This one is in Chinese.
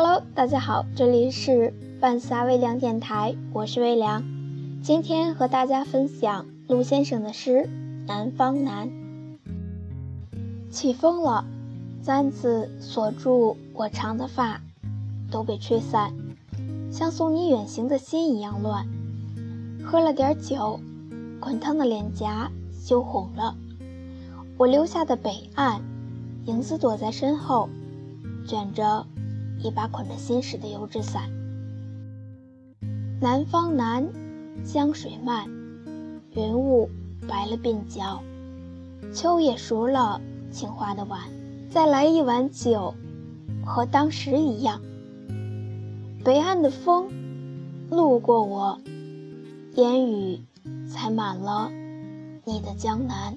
Hello，大家好，这里是半夏微凉电台，我是微凉。今天和大家分享陆先生的诗《南方南》。起风了，簪子锁住我长的发，都被吹散，像送你远行的心一样乱。喝了点酒，滚烫的脸颊羞红了。我留下的北岸，影子躲在身后，卷着一把捆着心事的油纸伞。南方南，江水漫，云雾白了鬓角。秋也熟了，青花的碗，再来一碗酒，和当时一样。北岸的风，路过我，烟雨才满了你的江南。